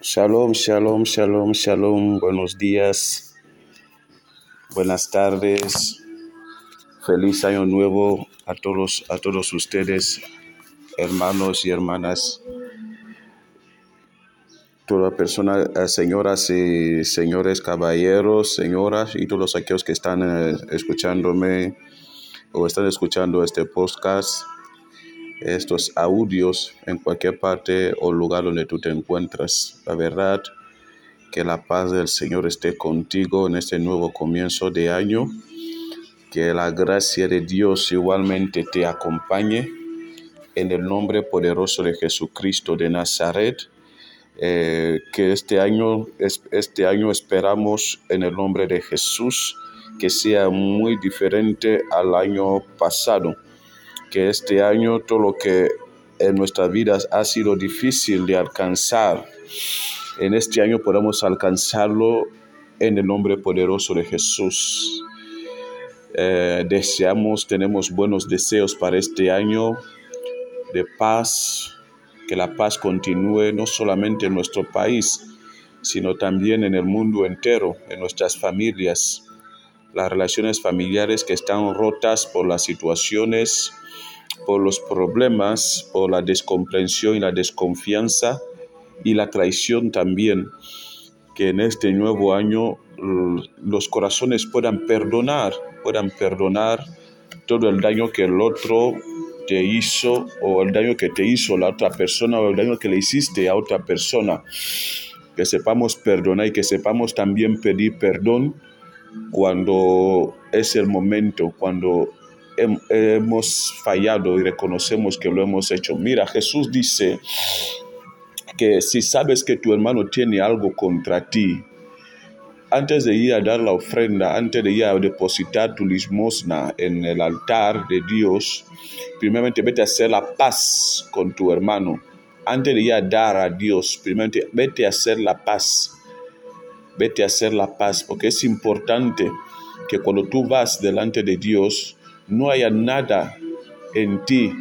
Shalom, shalom, shalom, shalom. Buenos días, buenas tardes. Feliz año nuevo a todos, a todos ustedes, hermanos y hermanas. Toda persona, eh, señoras y señores, caballeros, señoras y todos aquellos que están eh, escuchándome o están escuchando este podcast estos audios en cualquier parte o lugar donde tú te encuentras. La verdad, que la paz del Señor esté contigo en este nuevo comienzo de año. Que la gracia de Dios igualmente te acompañe. En el nombre poderoso de Jesucristo de Nazaret. Eh, que este año, este año esperamos en el nombre de Jesús que sea muy diferente al año pasado que este año todo lo que en nuestras vidas ha sido difícil de alcanzar, en este año podamos alcanzarlo en el nombre poderoso de Jesús. Eh, deseamos, tenemos buenos deseos para este año de paz, que la paz continúe no solamente en nuestro país, sino también en el mundo entero, en nuestras familias, las relaciones familiares que están rotas por las situaciones por los problemas, por la descomprensión y la desconfianza y la traición también. Que en este nuevo año los corazones puedan perdonar, puedan perdonar todo el daño que el otro te hizo o el daño que te hizo la otra persona o el daño que le hiciste a otra persona. Que sepamos perdonar y que sepamos también pedir perdón cuando es el momento, cuando hemos fallado y reconocemos que lo hemos hecho. Mira, Jesús dice que si sabes que tu hermano tiene algo contra ti, antes de ir a dar la ofrenda, antes de ir a depositar tu limosna en el altar de Dios, primeramente vete a hacer la paz con tu hermano. Antes de ir a dar a Dios, primeramente vete a hacer la paz. Vete a hacer la paz, porque es importante que cuando tú vas delante de Dios, no haya nada en ti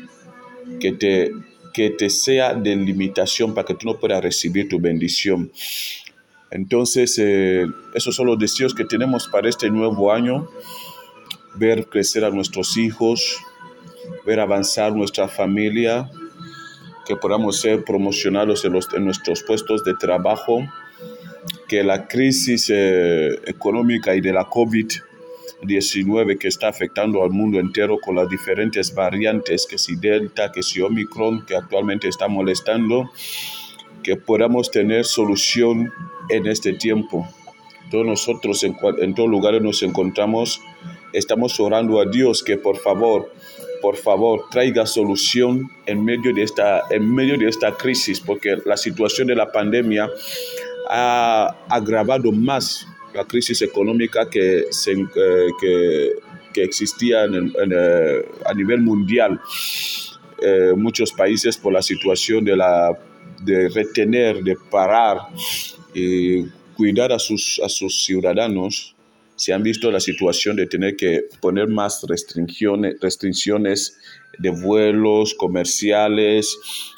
que te, que te sea de limitación para que tú no puedas recibir tu bendición. Entonces, eh, esos son los deseos que tenemos para este nuevo año, ver crecer a nuestros hijos, ver avanzar nuestra familia, que podamos ser promocionados en, nuestros puestos de trabajo, que la crisis eh, económica y de la COVID 19 que está afectando al mundo entero con las diferentes variantes, que si Delta, que si Omicron, que actualmente está molestando, que podamos tener solución en este tiempo. Todos nosotros en, en todos lugares nos encontramos, estamos orando a Dios que por favor, por favor, traiga solución en medio de esta, en medio de esta crisis, porque la situación de la pandemia ha agravado más la crisis económica que, eh, que, que existía eh, a nivel mundial. Eh, muchos países por la situación de, la, de retener, de parar y cuidar a sus, a sus ciudadanos, se han visto la situación de tener que poner más restricciones, restricciones de vuelos comerciales,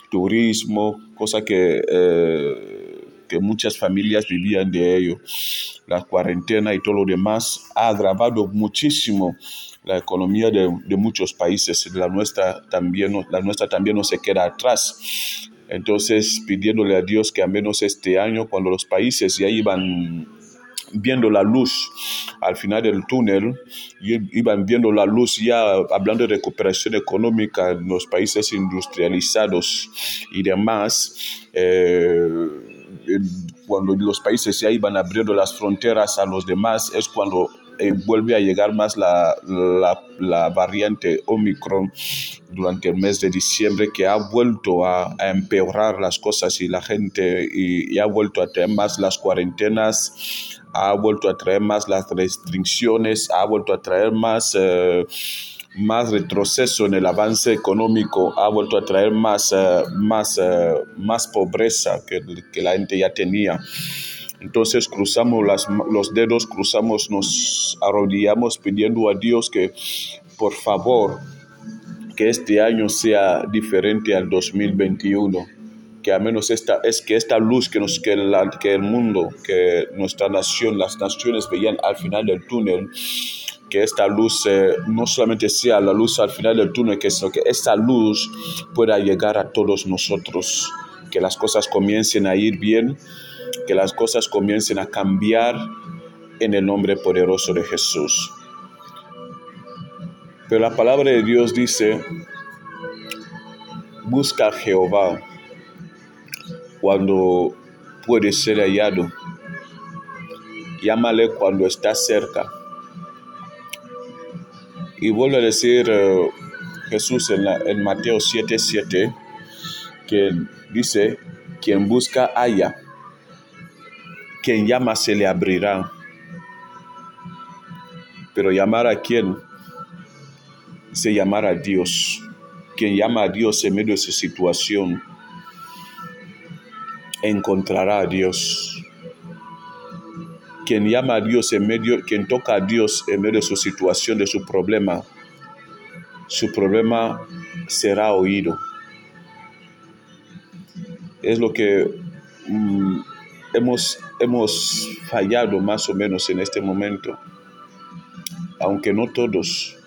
turismo, cosa que muchas familias vivían de ello. La cuarentena y todo lo demás ha agravado muchísimo la economía de, muchos países. La nuestra, también, la nuestra también no se queda atrás. Entonces, pidiéndole a Dios que al menos este año, cuando los países ya iban viendo la luz al final del túnel, iban viendo la luz ya hablando de recuperación económica en los países industrializados y demás. Eh, cuando los países ya iban abriendo las fronteras a los demás, es cuando eh, vuelve a llegar más la, variante Omicron durante el mes de diciembre que ha vuelto a, empeorar las cosas y la gente y, ha vuelto a traer más las cuarentenas, ha vuelto a traer más las restricciones, ha vuelto a traer más... Eh, más retroceso en el avance económico ha vuelto a traer más, eh, más, eh, más pobreza que, que, la gente ya tenía. Entonces cruzamos las, los dedos, cruzamos, nos arrodillamos pidiendo a Dios que por favor que este año sea diferente al 2021 que al menos esta, es que esta luz que, nos, que, la, que el mundo, que nuestra nación, las naciones veían al final del túnel, que esta luz eh, no solamente sea la luz al final del túnel, que sino que esta luz pueda llegar a todos nosotros, que las cosas comiencen a ir bien, que las cosas comiencen a cambiar en el nombre poderoso de Jesús. Pero la palabra de Dios dice, busca a Jehová cuando puede ser hallado. Llámale cuando está cerca. Y vuelve a decir uh, Jesús en, la, en Mateo 7:7 7, que dice, quien busca haya, quien llama se le abrirá. Pero llamar a quién? Se llamar a Dios. Quien llama a Dios en medio de su situación encontrará a Dios. Quien llama a Dios en medio, quien toca a Dios en medio de su situación, de su problema, su problema será oído. Es lo que mm, hemos, hemos fallado más o menos en este momento, aunque no todos.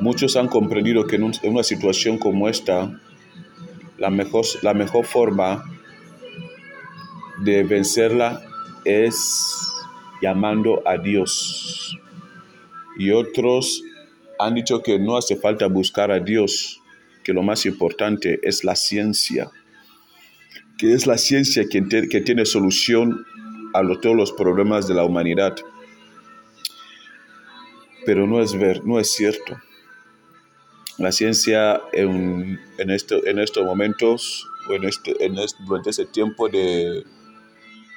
Muchos han comprendido que en una situación como esta, la mejor, la mejor forma de vencerla es llamando a Dios. Y otros han dicho que no hace falta buscar a Dios, que lo más importante es la ciencia, que es la ciencia que, que tiene solución a todos los problemas de la humanidad. Pero no es ver, no es cierto. La ciencia en, en, en estos momentos, en este, en este, durante ese tiempo de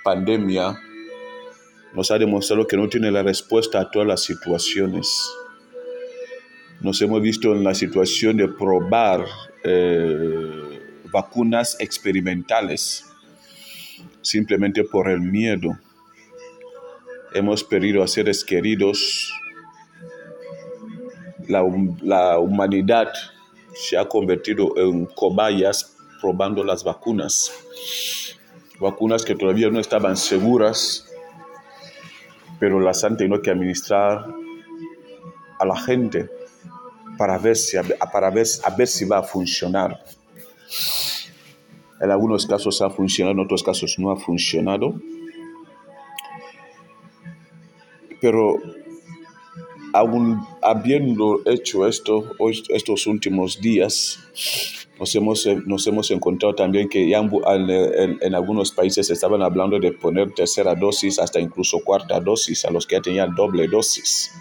pandemia, nos ha demostrado que no tiene la respuesta a todas las situaciones. Nos hemos visto en la situación de probar eh, vacunas experimentales simplemente por el miedo. Hemos perdido a seres queridos la, humanidad se ha convertido en cobayas probando las vacunas. Vacunas que todavía no estaban seguras, pero las han tenido que administrar a la gente para ver si, para ver, a ver si va a funcionar. En algunos casos ha funcionado, en otros casos no ha funcionado. Pero habiendo hecho esto estos últimos días, nos hemos, nos hemos encontrado también que ya en, en, algunos países estaban hablando de poner tercera dosis, hasta incluso cuarta dosis a los que ya tenían doble dosis.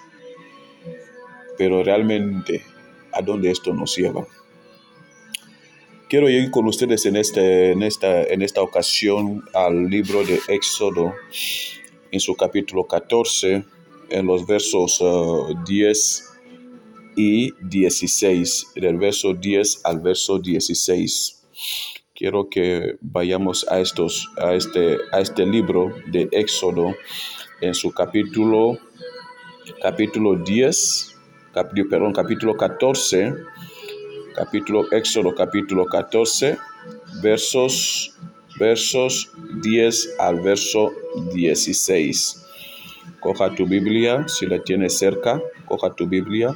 Pero realmente, ¿a dónde esto nos lleva? Quiero ir con ustedes en, este, en, esta, en esta ocasión al libro de Éxodo, en su capítulo 14 en los versos 10 uh, y 16, del verso 10 al verso 16. Quiero que vayamos a, estos, a, este, a este libro de Éxodo en su capítulo, capítulo 10, perdón, capítulo 14, capítulo Éxodo, capítulo 14, versos, versos 10 al verso 16. Coja tu Biblia, si la tienes cerca, coja tu Biblia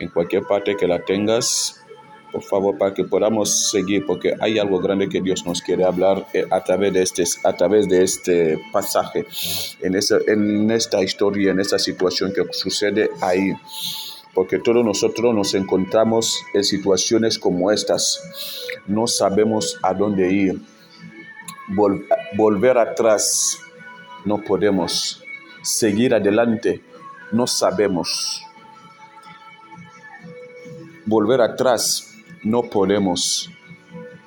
en cualquier parte que la tengas, por favor, para que podamos seguir, porque hay algo grande que Dios nos quiere hablar eh, a través de este, a través de este pasaje, en, esa, en esta historia, en esta situación que sucede ahí. Porque todos nosotros nos encontramos en situaciones como estas. No sabemos a dónde ir. volver atrás no podemos seguir adelante, no sabemos. Volver atrás, no podemos.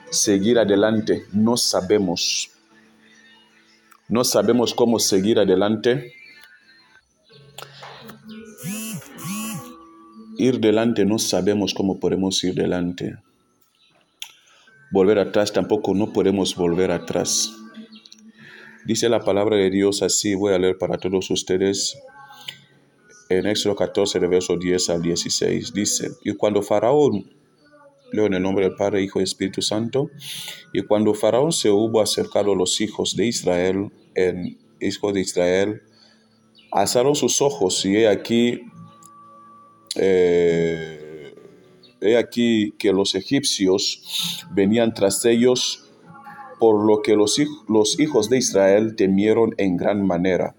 Seguir adelante, no sabemos. No sabemos cómo seguir adelante. Ir delante, no sabemos cómo podemos ir delante. Volver atrás, tampoco no podemos volver atrás. Dice la palabra de Dios así, voy a leer para todos ustedes en Éxodo 14, de verso 10 al 16. Dice, y cuando Faraón, leo en el nombre del Padre, Hijo y Espíritu Santo, y cuando Faraón se hubo acercado a los hijos de Israel, en hijo de Israel, alzaron sus ojos y he aquí, eh, he aquí que los egipcios venían tras ellos, por lo que los, los hijos de Israel temieron en gran manera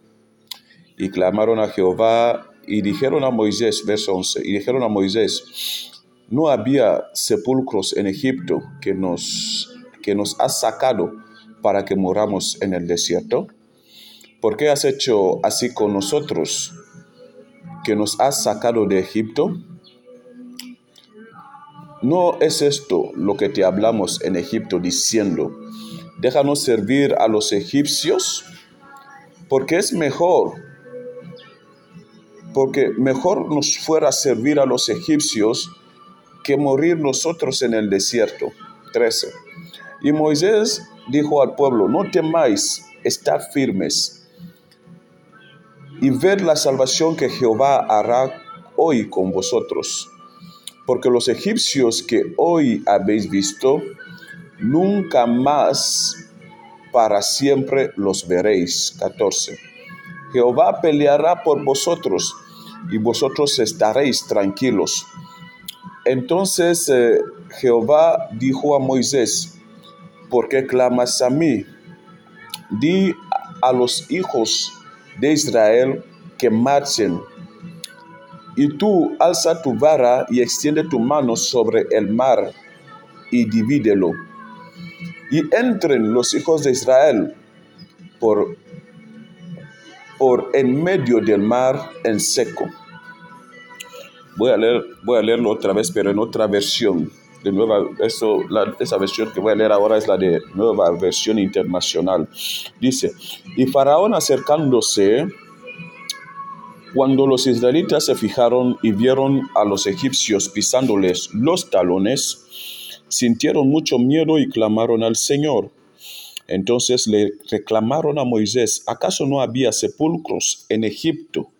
y clamaron a Jehová y dijeron a Moisés, verso 11, y dijeron a Moisés, no había sepulcros en Egipto que nos, que nos has sacado para que moramos en el desierto. ¿Por qué has hecho así con nosotros que nos has sacado de Egipto? ¿No es esto lo que te hablamos en Egipto diciendo, déjanos servir a los egipcios? Porque es mejor porque mejor nos fuera servir a los egipcios que morir nosotros en el desierto. 13. Y Moisés dijo al pueblo, no temáis, estad firmes y ver la salvación que Jehová hará hoy con vosotros. Porque los egipcios que hoy habéis visto, nunca más para siempre los veréis. 14. Jehová peleará por vosotros y vosotros estaréis tranquilos. Entonces eh, Jehová dijo a Moisés, ¿por qué clamas a mí? Di a los hijos de Israel que marchen. Y tú alza tu vara y extiende tu mano sobre el mar y divídelo. Y entren los hijos de Israel por por en medio del mar en seco. Voy a, leer, voy a leerlo otra vez, pero en otra versión. De nueva, eso, esa versión que voy a leer ahora es la de nueva versión internacional. Dice, y Faraón acercándose, cuando los israelitas se fijaron y vieron a los egipcios pisándoles los talones, sintieron mucho miedo y clamaron al Señor. Entonces le reclamaron a Moisés, ¿acaso no había sepulcros en Egipto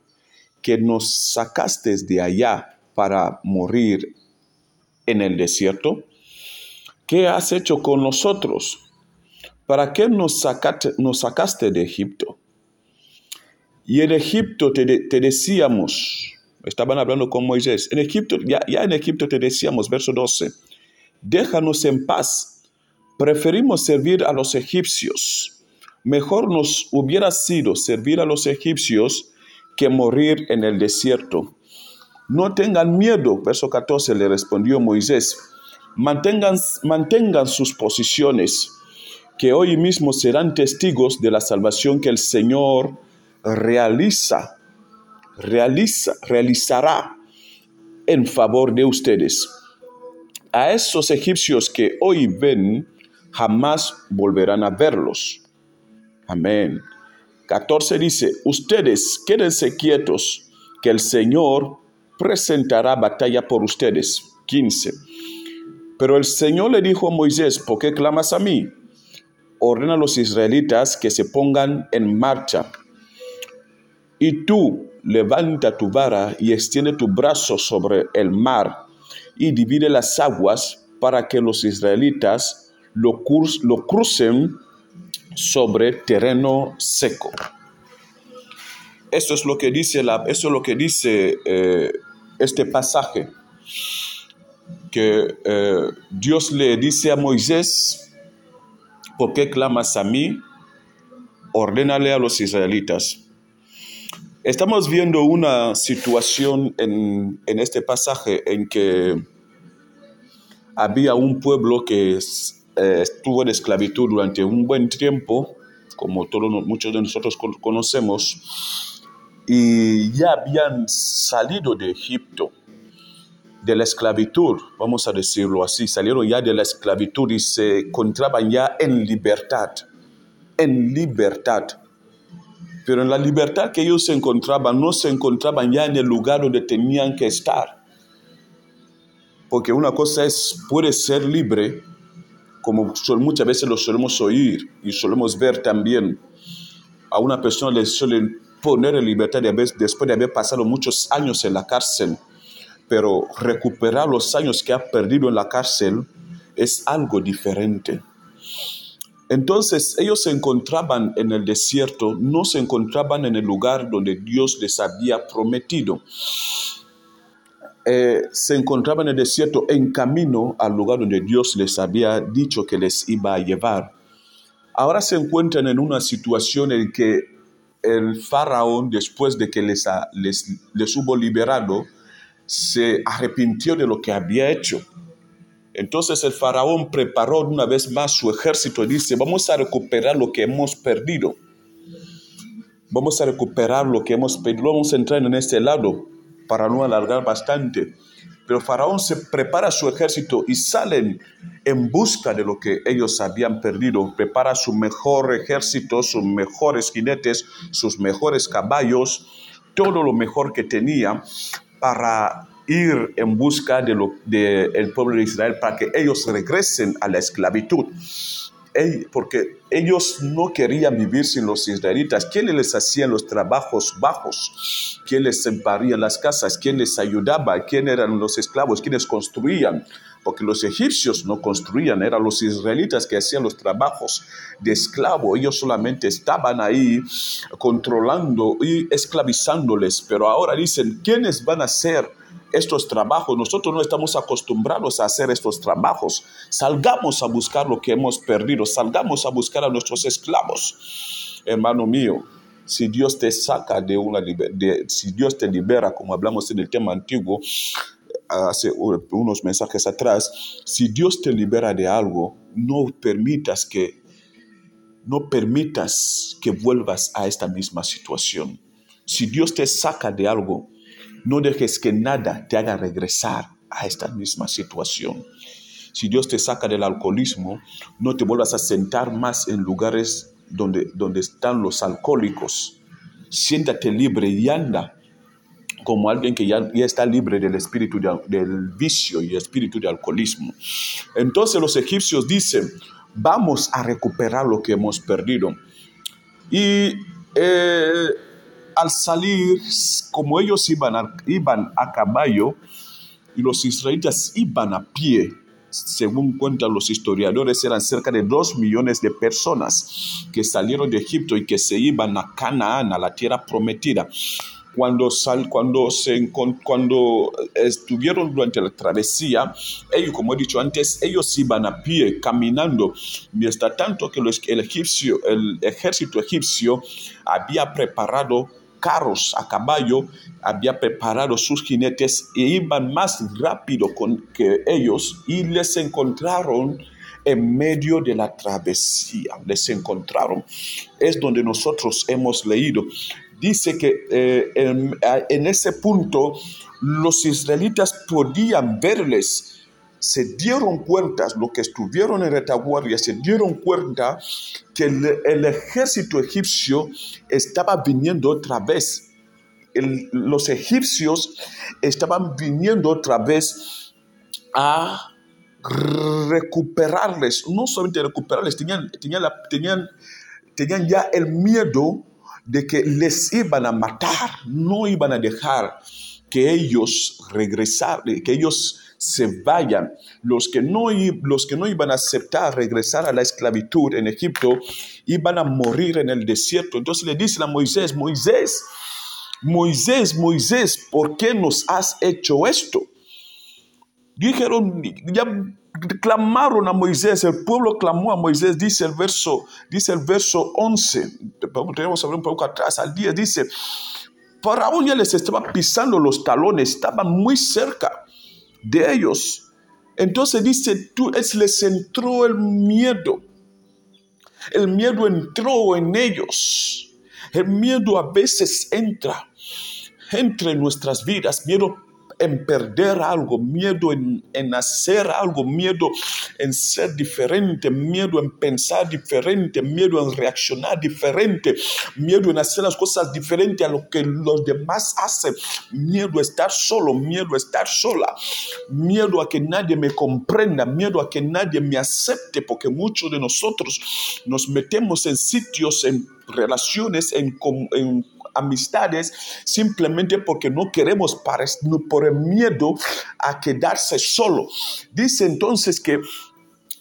que nos sacaste de allá para morir en el desierto? ¿Qué has hecho con nosotros? ¿Para qué nos sacaste, de Egipto? Y en Egipto te, decíamos, estaban hablando con Moisés, en Egipto, ya, ya en Egipto te decíamos, verso 12, déjanos en paz preferimos servir a los egipcios. Mejor nos hubiera sido servir a los egipcios que morir en el desierto. No tengan miedo, verso 14 le respondió Moisés, mantengan, mantengan sus posiciones, que hoy mismo serán testigos de la salvación que el Señor realiza, realiza, realizará en favor de ustedes. A esos egipcios que hoy ven, jamás volverán a verlos. Amén. 14 dice, ustedes quédense quietos, que el Señor presentará batalla por ustedes. 15. Pero el Señor le dijo a Moisés, ¿por qué clamas a mí? Ordena a los israelitas que se pongan en marcha. Y tú levanta tu vara y extiende tu brazo sobre el mar y divide las aguas para que los israelitas lo, lo crucen sobre terreno seco. Esto es lo que dice, la, eso es lo que dice eh, este pasaje, que eh, Dios le dice a Moisés, ¿por qué clamas a mí? Ordénale a los israelitas. Estamos viendo una situación en, en este pasaje en que había un pueblo que eh, estuvo en esclavitud durante un buen tiempo, como todos muchos de nosotros conocemos, y ya habían salido de Egipto, de la esclavitud, vamos a decirlo así, salieron ya de la esclavitud y se encontraban ya en libertad, en libertad. Pero en la libertad que ellos se encontraban, no se encontraban ya en el lugar donde tenían que estar. Porque una cosa es, puede ser libre, como muchas veces lo solemos oír y solemos ver también, a una persona le suelen poner en libertad después de haber pasado muchos años en la cárcel, pero recuperar los años que ha perdido en la cárcel es algo diferente. Entonces ellos se encontraban en el desierto, no se encontraban en el lugar donde Dios les había prometido. Eh, se encontraban en el desierto en camino al lugar donde Dios les había dicho que les iba a llevar. Ahora se encuentran en una situación en que el faraón, después de que les, les, les hubo liberado, se arrepintió de lo que había hecho. Entonces el faraón preparó una vez más su ejército y dice, vamos a recuperar lo que hemos perdido. Vamos a recuperar lo que hemos perdido. Vamos a entrar en este lado para no alargar bastante. Pero Faraón se prepara su ejército y salen en busca de lo que ellos habían perdido. Prepara su mejor ejército, sus mejores jinetes, sus mejores caballos, todo lo mejor que tenía para ir en busca de del pueblo de Israel para que ellos regresen a la esclavitud porque ellos no querían vivir sin los israelitas. ¿Quiénes les hacían los trabajos bajos? ¿Quién les las casas? ¿Quién les ayudaba? ¿Quién eran los esclavos? ¿Quiénes construían? Porque los egipcios no construían, eran los israelitas que hacían los trabajos de esclavo. Ellos solamente estaban ahí controlando y esclavizándoles. Pero ahora dicen, ¿quiénes van a ser? estos trabajos. Nosotros no estamos acostumbrados a hacer estos trabajos. Salgamos a buscar lo que hemos perdido. Salgamos a buscar a nuestros esclavos. Hermano mío, si Dios te saca de una si Dios te libera, como hablamos en el tema antiguo hace unos mensajes atrás, si Dios te libera de algo, no permitas que no permitas que vuelvas a esta misma situación. Si Dios te saca de algo, no dejes que nada te haga regresar a esta misma situación. Si Dios te saca del alcoholismo, no te vuelvas a sentar más en lugares donde, donde están los alcohólicos. Siéntate libre y anda como alguien que ya, está libre del espíritu del vicio y espíritu de alcoholismo. Entonces los egipcios dicen, vamos a recuperar lo que hemos perdido. Y eh, al salir, como ellos iban a, iban a caballo y los israelitas iban a pie, según cuentan los historiadores, eran cerca de dos millones de personas que salieron de Egipto y que se iban a Canaán, a la tierra prometida. Cuando, sal, cuando, se, cuando estuvieron durante la travesía, ellos, como he dicho antes, ellos iban a pie, caminando, mientras tanto que el, egipcio, el ejército egipcio había preparado carros a caballo, había preparado sus jinetes e iban más rápido que ellos y les encontraron en medio de la travesía. Les encontraron. Es donde nosotros hemos leído. Dice que eh, en, ese punto los israelitas podían verles se dieron cuenta, los que estuvieron en retaguardia, se dieron cuenta que el, ejército egipcio estaba viniendo otra vez. los egipcios estaban viniendo otra vez a recuperarles, no solamente recuperarles, tenían, tenían, tenían, tenían ya el miedo de que les iban a matar, no iban a dejar que ellos regresaran, que ellos se vayan. Los que, no, los que no iban a aceptar regresar a la esclavitud en Egipto iban a morir en el desierto. Entonces le dicen a Moisés, Moisés, Moisés, Moisés, ¿por qué nos has hecho esto? Dijeron, ya clamaron a Moisés, el pueblo clamó a Moisés, dice el verso, dice el verso 11, tenemos hablar un poco atrás, al 10, dice, Faraón ya les estaba pisando los talones, estaban muy cerca de ellos. Entonces dice, tú, es, les entró el miedo. El miedo entró en ellos. El miedo a veces entra, entre nuestras vidas, miedo en perder algo, miedo en, hacer algo, miedo en ser diferente, miedo en pensar diferente, miedo en reaccionar diferente, miedo en hacer las cosas diferentes a lo que los demás hacen, miedo a estar solo, miedo a estar sola, miedo a que nadie me comprenda, miedo a que nadie me acepte, porque muchos de nosotros nos metemos en sitios, en relaciones, en, en amistades simplemente porque no queremos por el miedo a quedarse solo. Dice entonces que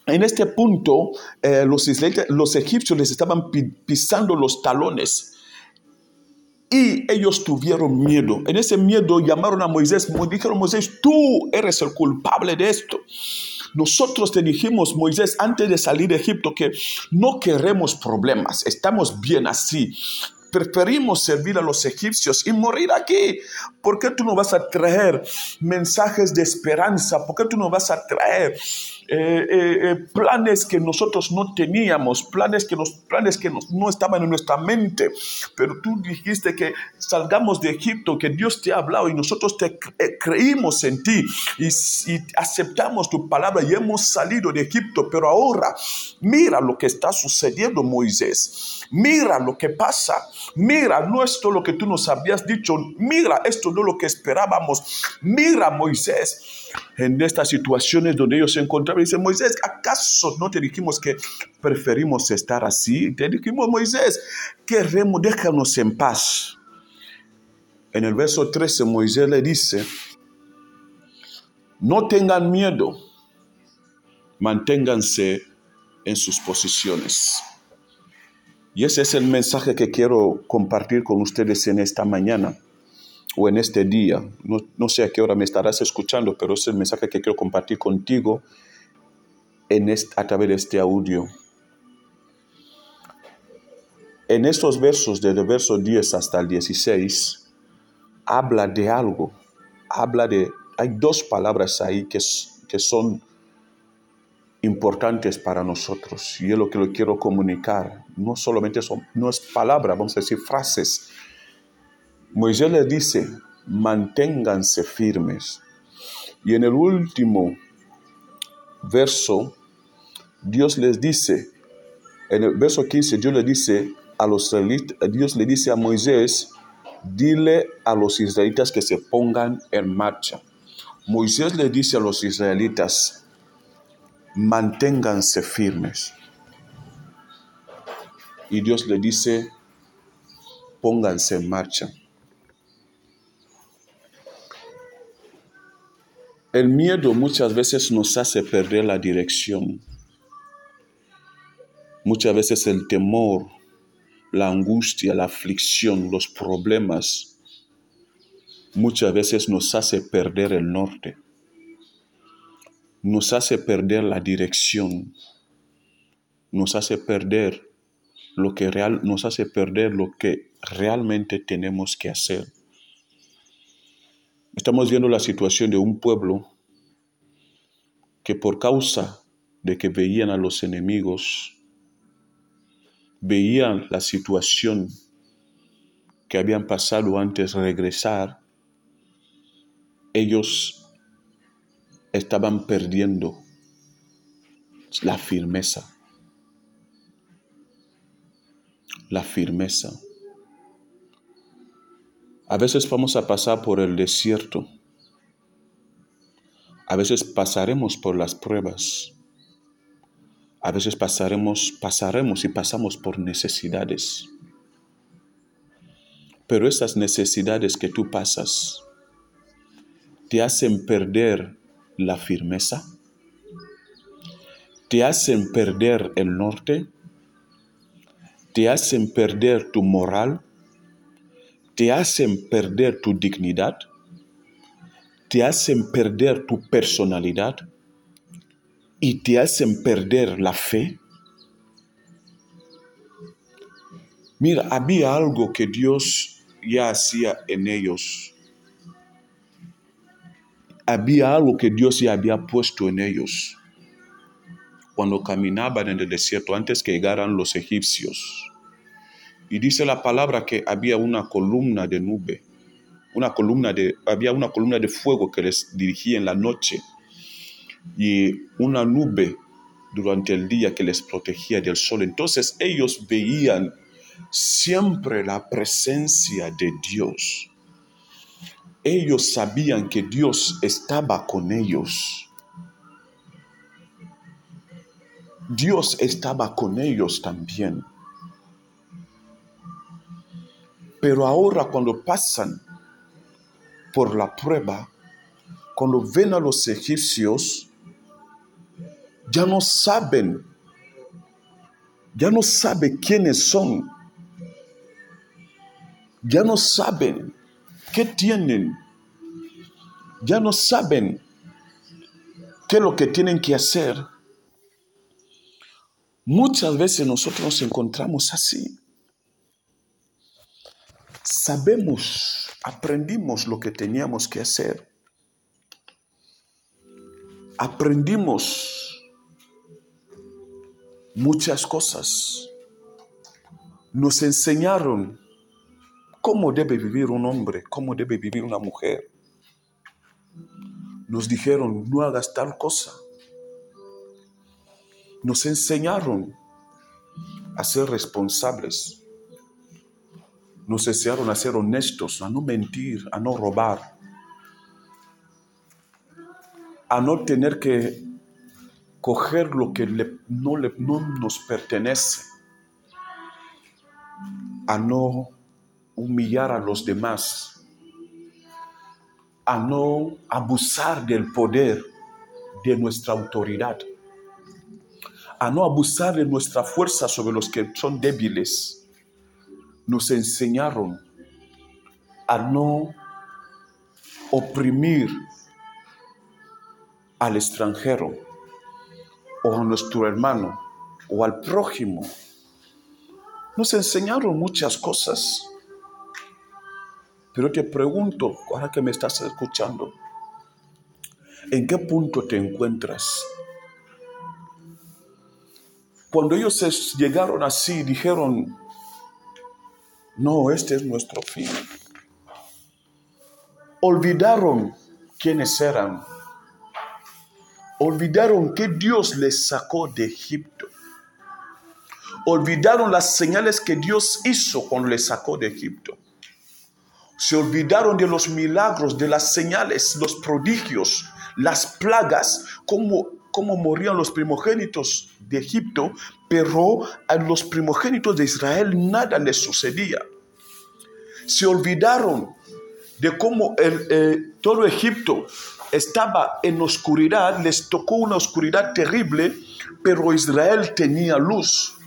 en este punto eh, los, los egipcios les estaban pisando los talones. Y ellos tuvieron miedo. En ese miedo llamaron a Moisés. Dijeron, Moisés, tú eres el culpable de esto. Nosotros te dijimos, Moisés, antes de salir de Egipto, que no queremos problemas, estamos bien así. Preferimos servir a los egipcios y morir aquí. ¿Por qué tú no vas a traer mensajes de esperanza? ¿Por qué tú no vas a traer eh, eh, eh, planes que nosotros no teníamos, planes que, los, planes que no estaban en nuestra mente. Pero tú dijiste que salgamos de Egipto, que Dios te ha hablado y nosotros te creímos en ti y, aceptamos tu palabra y hemos salido de Egipto. Pero ahora, mira lo que está sucediendo, Moisés. Mira lo que pasa. Mira, no esto lo que tú nos habías dicho. Mira, esto no es lo que esperábamos. Mira, Moisés en estas situaciones donde ellos se encontraban. Dice, Moisés, ¿acaso no te dijimos que preferimos estar así? Te dijimos, Moisés, queremos, déjanos en paz. En el verso 13, Moisés le dice, no tengan miedo, manténganse en sus posiciones. Y ese es el mensaje que quiero compartir con ustedes en esta mañana o en este día. No, sé a qué hora me estarás escuchando, pero es el mensaje que quiero compartir contigo en a través de este audio. En estos versos, desde el verso 10 hasta el 16, habla de algo. Habla de, hay dos palabras ahí que, que son importantes para nosotros. Y es lo que lo quiero comunicar. No solamente son, no es palabra, vamos a decir frases Moisés les dice, manténganse firmes. Y en el último verso, Dios les dice, en el verso 15, Dios le dice a los israelitas, Dios le dice a Moisés, dile a los israelitas que se pongan en marcha. Moisés le dice a los israelitas, manténganse firmes. Y Dios le dice, pónganse en marcha. El miedo muchas veces nos hace perder la dirección. Muchas veces el temor, la angustia, la aflicción, los problemas, muchas veces nos hace perder el norte. Nos hace perder la dirección. Nos hace perder lo que real, nos hace perder lo que realmente tenemos que hacer. Estamos viendo la situación de un pueblo que por causa de que veían a los enemigos, veían la situación que habían pasado antes de regresar, ellos estaban perdiendo la firmeza. La firmeza. A veces vamos a pasar por el desierto. A veces pasaremos por las pruebas. A veces pasaremos, pasaremos y pasamos por necesidades. Pero esas necesidades que tú pasas te hacen perder la firmeza, te hacen perder el norte, te hacen perder tu moral, te hacen perder tu dignidad, te hacen perder tu personalidad y te hacen perder la fe. Mira, había algo que Dios ya hacía en ellos. Había algo que Dios ya había puesto en ellos cuando caminaban en el desierto antes que llegaran los egipcios. Y dice la palabra que había una columna de nube, una columna de, había una columna de fuego que les dirigía en la noche y una nube durante el día que les protegía del sol. Entonces ellos veían siempre la presencia de Dios. Ellos sabían que Dios estaba con ellos. Dios estaba con ellos también. Pero ahora cuando pasan por la prueba, cuando ven a los egipcios, ya no saben, ya no saben quiénes son, ya no saben qué tienen, ya no saben qué es lo que tienen que hacer. Muchas veces nosotros nos encontramos así. Sabemos, aprendimos lo que teníamos que hacer. Aprendimos muchas cosas. Nos enseñaron cómo debe vivir un hombre, cómo debe vivir una mujer. Nos dijeron, no hagas tal cosa. Nos enseñaron a ser responsables. Nos enseñaron a ser honestos, a no mentir, a no robar, a no tener que coger lo que no, no nos pertenece, a no humillar a los demás, a no abusar del poder de nuestra autoridad, a no abusar de nuestra fuerza sobre los que son débiles. Nos enseñaron a no oprimir al extranjero o a nuestro hermano o al prójimo. Nos enseñaron muchas cosas. Pero te pregunto, ahora que me estás escuchando, ¿en qué punto te encuentras? Cuando ellos llegaron así, dijeron, no, este es nuestro fin. Olvidaron quiénes eran. Olvidaron que Dios les sacó de Egipto. Olvidaron las señales que Dios hizo cuando les sacó de Egipto. Se olvidaron de los milagros, de las señales, los prodigios, las plagas, cómo, cómo morían los primogénitos de Egipto, pero a los primogénitos de Israel nada les sucedía. Se olvidaron de cómo eh, todo Egipto estaba en oscuridad, les tocó una oscuridad terrible, pero Israel tenía luz.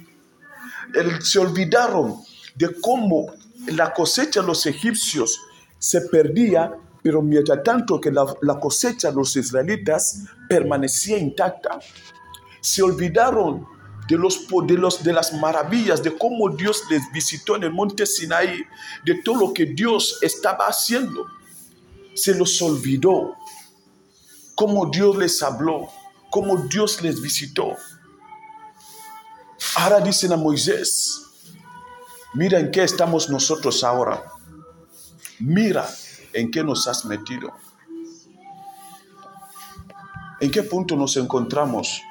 se olvidaron de cómo la cosecha de los egipcios se perdía, pero mientras tanto que la, cosecha de los israelitas permanecía intacta. Se olvidaron de, los, de, los, de las maravillas, de cómo Dios les visitó en el monte Sinaí, de todo lo que Dios estaba haciendo. Se los olvidó. Cómo Dios les habló, cómo Dios les visitó. Ahora dicen a Moisés, Mira en qué estamos nosotros ahora. Mira en qué nos has metido. ¿En qué punto nos encontramos?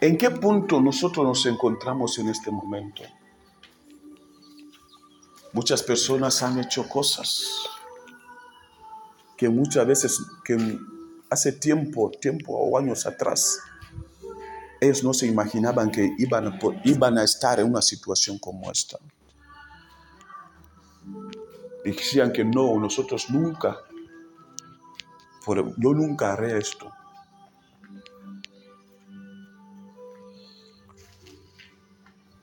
¿En qué punto nosotros nos encontramos en este momento? Muchas personas han hecho cosas que muchas veces, que hace tiempo, tiempo o años atrás, ellos no se imaginaban que iban iban a estar en una situación como esta. Decían que no, nosotros nunca, yo nunca haré esto.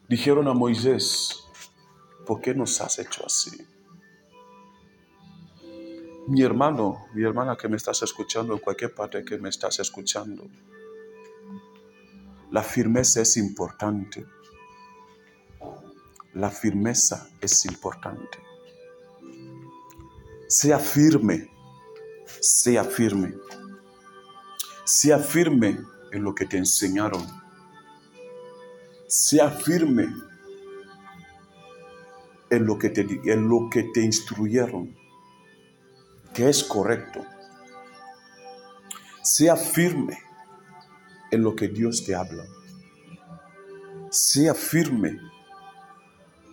Dijeron a Moisés, ¿por qué nos has hecho así? Mi hermano, mi hermana que me estás escuchando, en cualquier parte que me estás escuchando, la firmeza es importante. La firmeza es importante. Sea firme, sea firme. Sea firme en lo que te enseñaron. Sea firme en lo que te, en lo que te instruyeron, que es correcto. Sea firme en lo que Dios te habla. Sea firme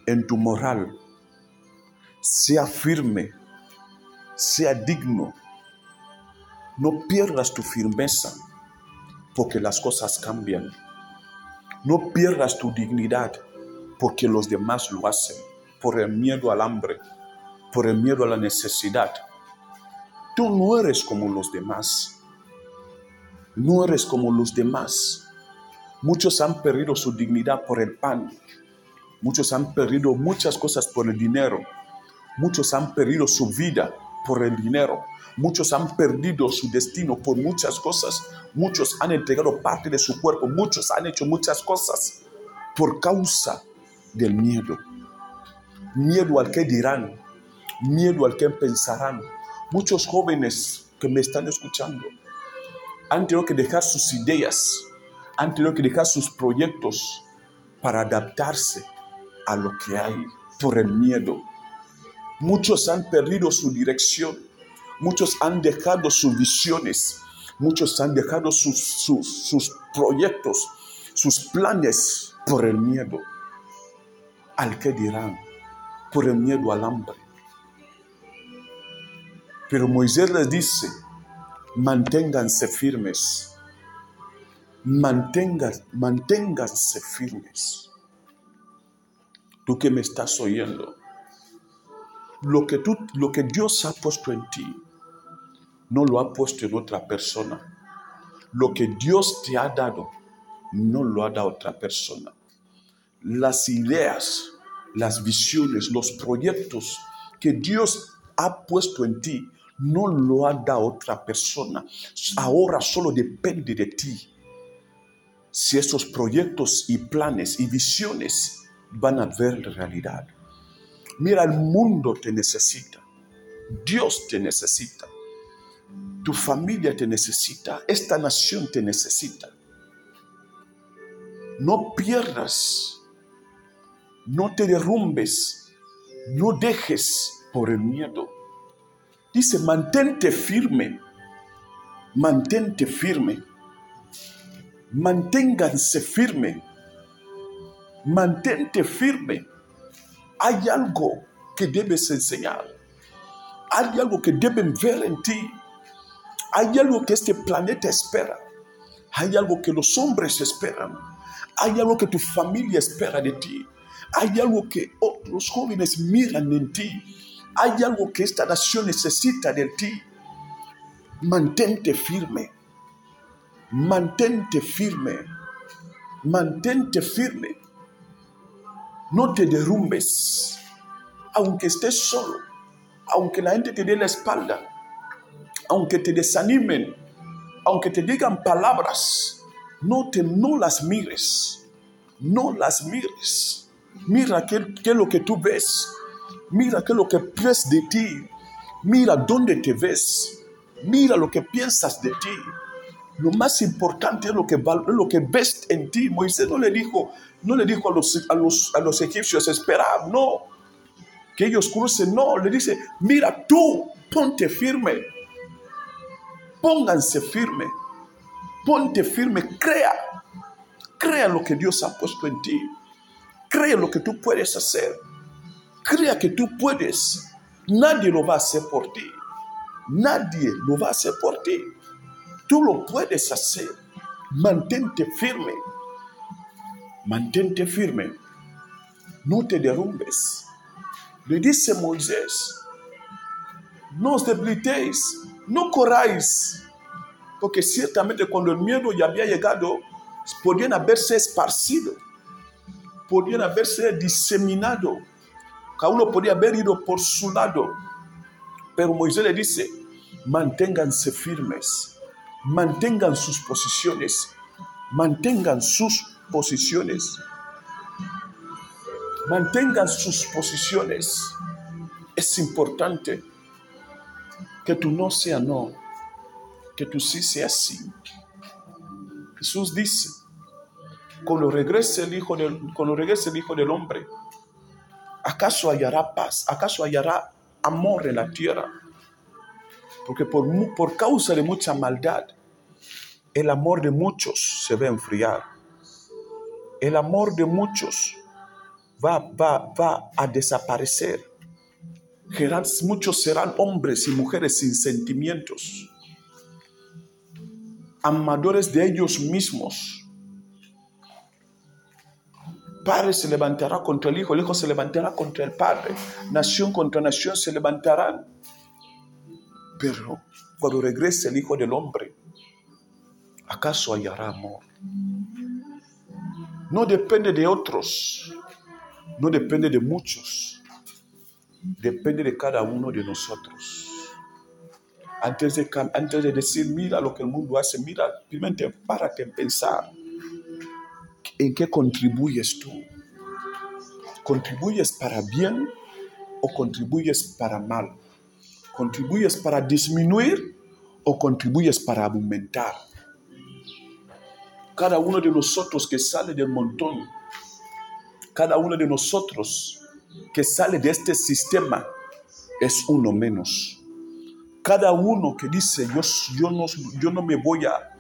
en tu moral. Sea firme. Sea digno. No pierdas tu firmeza porque las cosas cambian. No pierdas tu dignidad porque los demás lo hacen. por el miedo al hambre, por el miedo a la necesidad. Tú no eres como los demás. No eres como los demás. Muchos han perdido su dignidad por el pan. Muchos han perdido muchas cosas por el dinero. Muchos han perdido su vida por el dinero. Muchos han perdido su destino por muchas cosas. Muchos han entregado parte de su cuerpo. Muchos han hecho muchas cosas por causa del miedo. Miedo al que dirán. Miedo al que pensarán. Muchos jóvenes que me están escuchando han tenido que dejar sus ideas, han tenido que dejar sus proyectos para adaptarse a lo que hay por el miedo. Muchos han perdido su dirección, muchos han dejado sus visiones, muchos han dejado sus, sus, proyectos, sus planes por el miedo. ¿Al que dirán? Por el miedo al hambre. Pero Moisés les dice, manténganse firmes, mantengan, manténganse firmes. Tú que me estás oyendo, lo que, tú, lo que Dios ha puesto en ti, no lo ha puesto en otra persona. Lo que Dios te ha dado, no lo ha dado otra persona. Las ideas, las visiones, los proyectos que Dios ha puesto en ti, no lo ha dado otra persona. Ahora solo depende de ti. Si esos proyectos y planes y visiones van a ver realidad. Mira, el mundo te necesita. Dios te necesita. Tu familia te necesita. Esta nación te necesita. No pierdas. No te derrumbes. No dejes por el miedo. Dice, mantente firme. Mantente firme. Manténganse firme. Mantente firme hay algo que debes enseñar. Hay algo que deben ver en ti. Hay algo que este planeta espera. Hay algo que los hombres esperan. Hay algo que tu familia espera de ti. Hay algo que otros jóvenes miran en ti. Hay algo que esta nación necesita de ti. Mantente firme. Mantente firme. Mantente firme. No te derrumbes, aunque estés solo, aunque la gente te dé la espalda, aunque te desanimen, aunque te digan palabras, no, te, no las mires, no las mires. Mira qué, qué es lo que tú ves, mira qué es lo que ves de ti, mira dónde te ves, mira lo que piensas de ti. Lo más importante es lo que, lo que ves en ti. Moisés no le dijo, no le dijo a los, a los, a los egipcios, esperad, no, que ellos crucen, no, le dice, mira tú, ponte firme, pónganse firme, ponte firme, crea, crea lo que Dios ha puesto en ti, crea lo que tú puedes hacer, crea que tú puedes, nadie lo va a hacer por ti, nadie lo va a hacer por ti. Tú lo puedes hacer. Mantente firme. Mantente firme. No te derrumbes. Le dice Moisés, no os debilitéis, no corráis, porque ciertamente cuando el miedo ya había llegado, podían haberse esparcido, podían haberse diseminado, cada podía haber ido por su lado. Pero Moisés le dice, manténganse firmes mantengan sus posiciones, mantengan sus posiciones, mantengan sus posiciones. Es importante que tu no sea no, que tu sí sea sí. Jesús dice, cuando regrese el Hijo del, cuando regrese el Hijo del Hombre, ¿acaso hallará paz? ¿Acaso hallará amor en la tierra? Porque por, por causa de mucha maldad, el amor de muchos se va a enfriar. El amor de muchos va, va, va a desaparecer. Muchos serán hombres y mujeres sin sentimientos, amadores de ellos mismos, Padre se levantará contra el Hijo, el Hijo se levantará contra el Padre, nación contra nación se levantarán. Pero cuando regrese el Hijo del Hombre, ¿acaso hallará amor? No depende de otros, no depende de muchos, depende de cada uno de nosotros. Antes de, antes de decir, mira lo que el mundo hace, mira, primero párate en pensar en qué contribuyes tú. ¿Contribuyes para bien o contribuyes para mal? ¿Contribuyes para disminuir o contribuyes para aumentar? Cada uno de nosotros que sale del montón, cada uno de nosotros que sale de este sistema es uno menos. Cada uno que dice, yo, yo, no, yo no me voy a,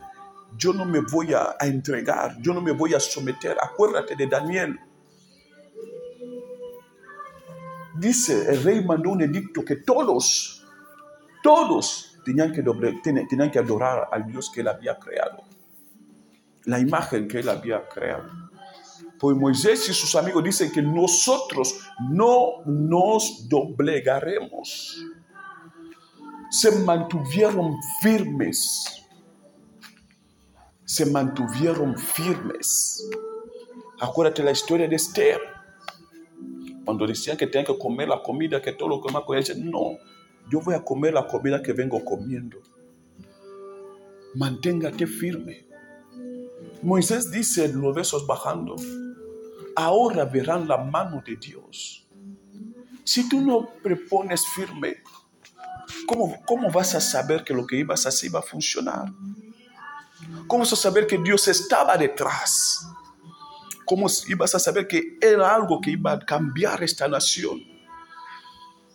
yo no me voy a, entregar, yo no me voy a someter. Acuérdate de Daniel. Dice, el rey mandó un edicto que todos, todos tenían que, tenían que adorar al Dios que él había creado. La imagen que él había creado. Pues Moisés y sus amigos dicen que nosotros no nos doblegaremos se mantuvieron firmes. Se mantuvieron firmes. Acuérdate la historia de Esther. Cuando decían que tenían que comer la comida que todo lo que más comía, no, yo voy a comer la comida que vengo comiendo. Manténgate firme. Moisés dice en los versos bajando, ahora verán la mano de Dios. Si tú no prepones firme, ¿Cómo, ¿Cómo vas a saber que lo que ibas a hacer iba a funcionar? ¿Cómo vas a saber que Dios estaba detrás? ¿Cómo ibas a saber que era algo que iba a cambiar esta nación?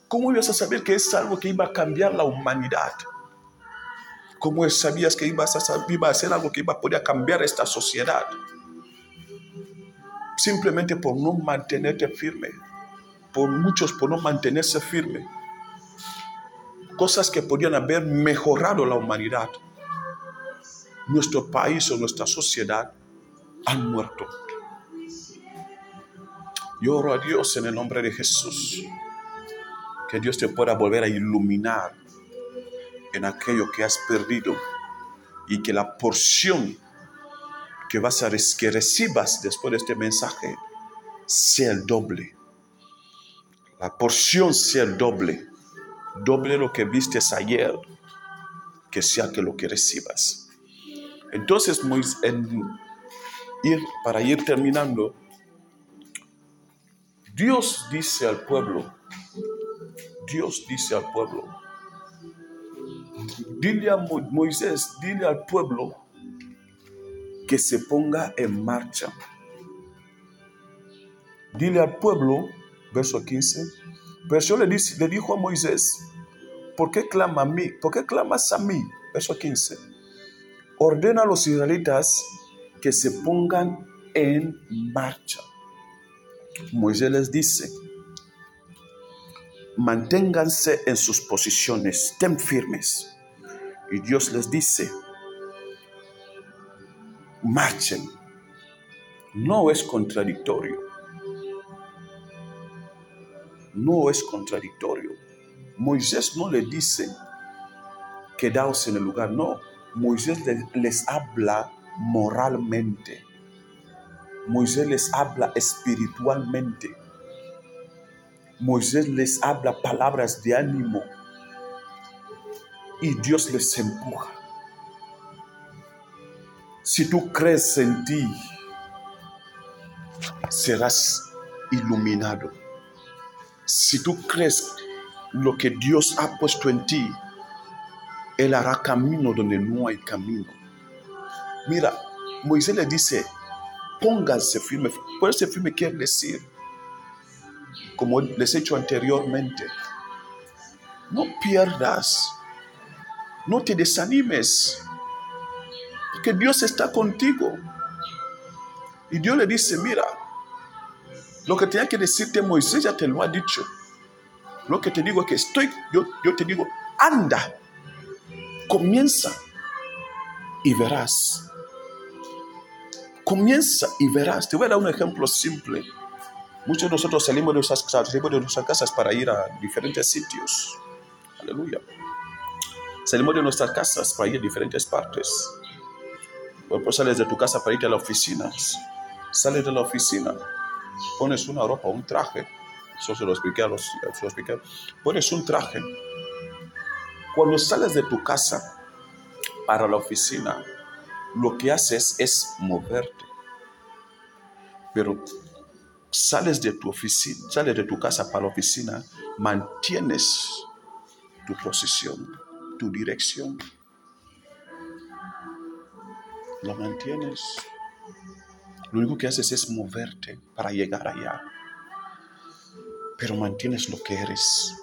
¿Cómo ibas a saber que es algo que iba a cambiar la humanidad? ¿Cómo sabías que ibas a, iba a ser algo que iba a poder cambiar esta sociedad? Simplemente por no mantenerte firme. Por muchos por no mantenerse firme cosas que podían haber mejorado la humanidad, nuestro país o nuestra sociedad han muerto. Yo oro a Dios en el nombre de Jesús, que Dios te pueda volver a iluminar en aquello que has perdido y que la porción que vas a que recibas después de este mensaje sea el doble. La porción sea el doble doble lo que vistes ayer, que sea que lo que recibas. Entonces, para ir terminando, Dios dice al pueblo, Dios dice al pueblo, dile a Moisés, dile al pueblo que se ponga en marcha. Dile al pueblo, verso 15, pero le, le dijo a Moisés, ¿por qué clama a mí? ¿Por qué clamas a mí? Verso 15. Ordena a los israelitas que se pongan en marcha. Moisés les dice, manténganse en sus posiciones, estén firmes. Y Dios les dice, marchen. No es contradictorio no es contradictorio. Moisés no le dice, quedaos en el lugar, no. Moisés les, habla moralmente. Moisés les habla espiritualmente. Moisés les habla palabras de ánimo. Y Dios les empuja. Si tú crees en ti, serás iluminado. Si tú crees lo que Dios ha puesto en ti, Él hará camino donde no hay camino. Mira, Moisés le dice, pónganse firme. Ponerse firme quiere decir, como les he dicho anteriormente, no pierdas, no te desanimes, porque Dios está contigo. Y Dios le dice, mira, lo que tenía que decirte Moisés ya te lo ha dicho. Lo que te digo es que estoy, yo te digo, anda, comienza y verás. Comienza y verás. Te voy a dar un ejemplo simple. Muchos de nosotros salimos de nuestras, salimos de nuestras casas para ir a diferentes sitios. Aleluya. Salimos de nuestras casas para ir a diferentes partes. Después sales de tu casa para ir a la oficina. Sales de la oficina, pones una ropa, un traje. Eso se lo expliqué a los... Se lo. Pones un traje. Cuando sales de tu casa para la oficina, lo que haces es moverte. Pero sales de tu oficina, sales de tu casa para la oficina, mantienes tu posición, tu dirección. Lo mantienes. Lo único que haces es moverte para llegar allá. Pero mantienes lo que eres.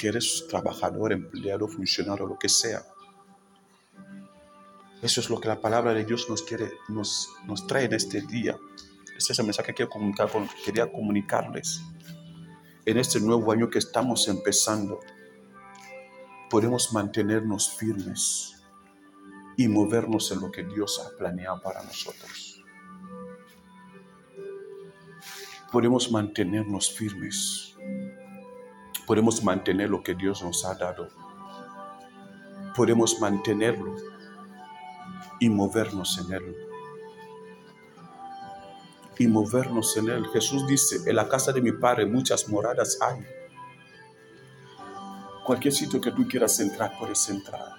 Que eres trabajador, empleado, funcionario, lo que sea. Eso es lo que la palabra de Dios nos quiere, nos, nos trae en este día. Ese es el mensaje que comunicar, quería comunicarles. En este nuevo año que estamos empezando, podemos mantenernos firmes y movernos en lo que Dios ha planeado para nosotros. Podemos mantenernos firmes. Podemos mantener lo que Dios nos ha dado. Podemos mantenerlo y movernos en él y movernos en Él. Jesús dice, en la casa de mi Padre muchas moradas hay. Cualquier sitio que tú quieras entrar, puedes entrar.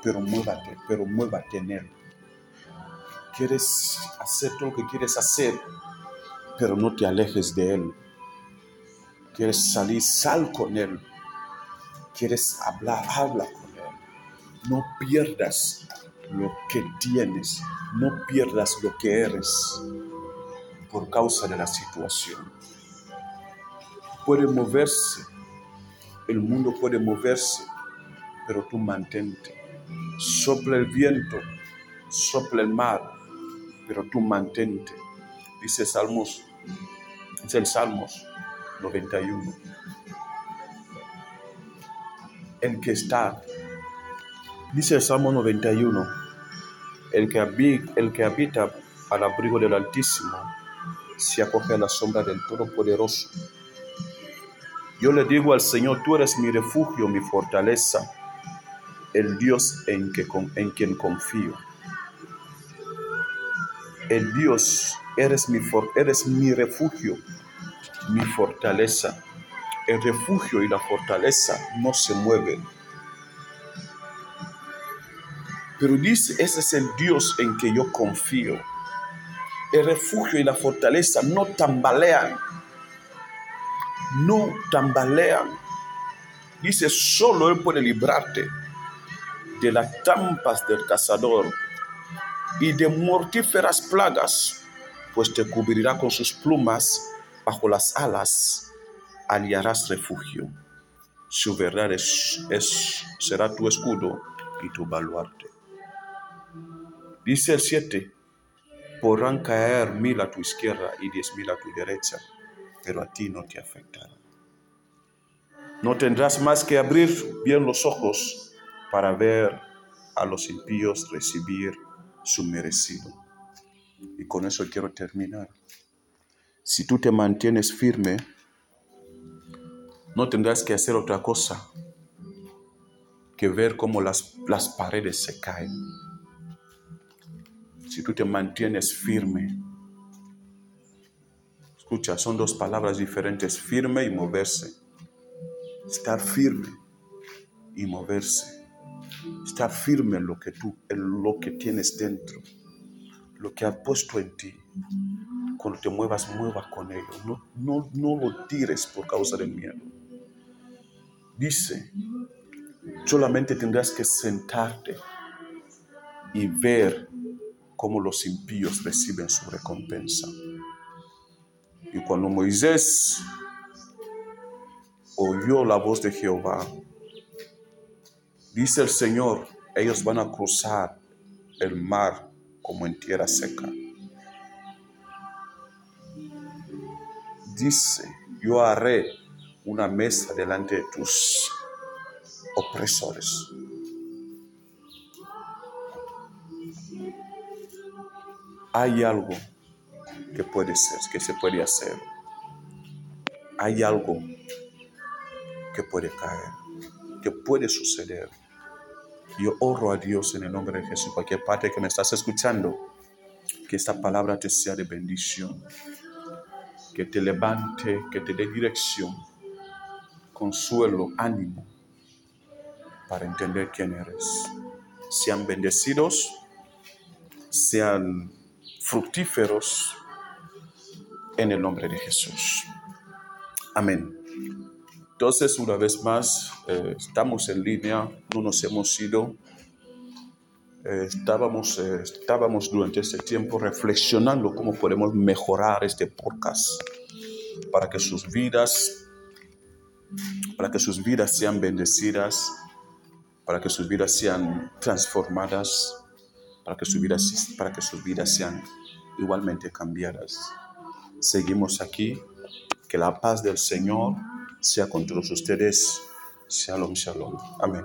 Pero muévate, pero muévate en Él. Quieres hacer todo lo que quieres hacer, pero no te alejes de Él. Quieres salir, sal con Él. Quieres hablar, habla con Él. No pierdas lo que tienes, no pierdas lo que eres por causa de la situación. Puede moverse, el mundo puede moverse, pero tú mantente. Sopla el viento, sopla el mar, pero tú mantente. Dice Salmos, dice el Salmos 91. El que está, dice el Salmo 91, el que, habita, el que habita al abrigo del Altísimo se acoge a la sombra del Todopoderoso. Yo le digo al Señor, tú eres mi refugio, mi fortaleza, el Dios en, que, en quien confío. El Dios, eres mi, eres mi refugio, mi fortaleza. El refugio y la fortaleza no se mueven. Pero dice, ese es el Dios en que yo confío el refugio y la fortaleza no tambalean. No tambalean. Dice, solo Él puede librarte de las trampas del cazador y de mortíferas plagas, pues te cubrirá con sus plumas, bajo las alas aliarás refugio. Su verdad es, será tu escudo y tu baluarte. Dice el 7, Podrán caer mil a tu izquierda y diez mil a tu derecha, pero a ti no te afectará. No tendrás más que abrir bien los ojos para ver a los impíos recibir su merecido. Y con eso quiero terminar. Si tú te mantienes firme, no tendrás que hacer otra cosa que ver cómo las, las paredes se caen si tú te mantienes firme. Escucha, son dos palabras diferentes, firme y moverse. Estar firme y moverse. Estar firme en lo que tú, en lo que tienes dentro, lo que ha puesto en ti. Cuando te muevas, mueva con ello. No, no, no lo tires por causa del miedo. Dice, solamente tendrás que sentarte y ver cómo los impíos reciben su recompensa. Y cuando Moisés oyó la voz de Jehová, dice el Señor, ellos van a cruzar el mar como en tierra seca. Dice, yo haré una mesa delante de tus opresores. hay algo que puede ser, que se puede hacer. Hay algo que puede caer, que puede suceder. Yo oro a Dios en el nombre de Jesús, cualquier parte que me estás escuchando, que esta palabra te sea de bendición, que te levante, que te dé dirección, consuelo, ánimo, para entender quién eres. Sean bendecidos, sean fructíferos en el nombre de Jesús. Amén. Entonces, una vez más, eh, estamos en línea, no nos hemos ido. Estábamos, eh, estábamos durante este tiempo reflexionando cómo podemos mejorar este podcast para que sus vidas, para que sus vidas sean bendecidas, para que sus vidas sean transformadas, para que sus vidas, para que sus vidas sean igualmente cambiadas. Seguimos aquí. Que la paz del Señor sea con todos ustedes. Shalom, shalom. Amén.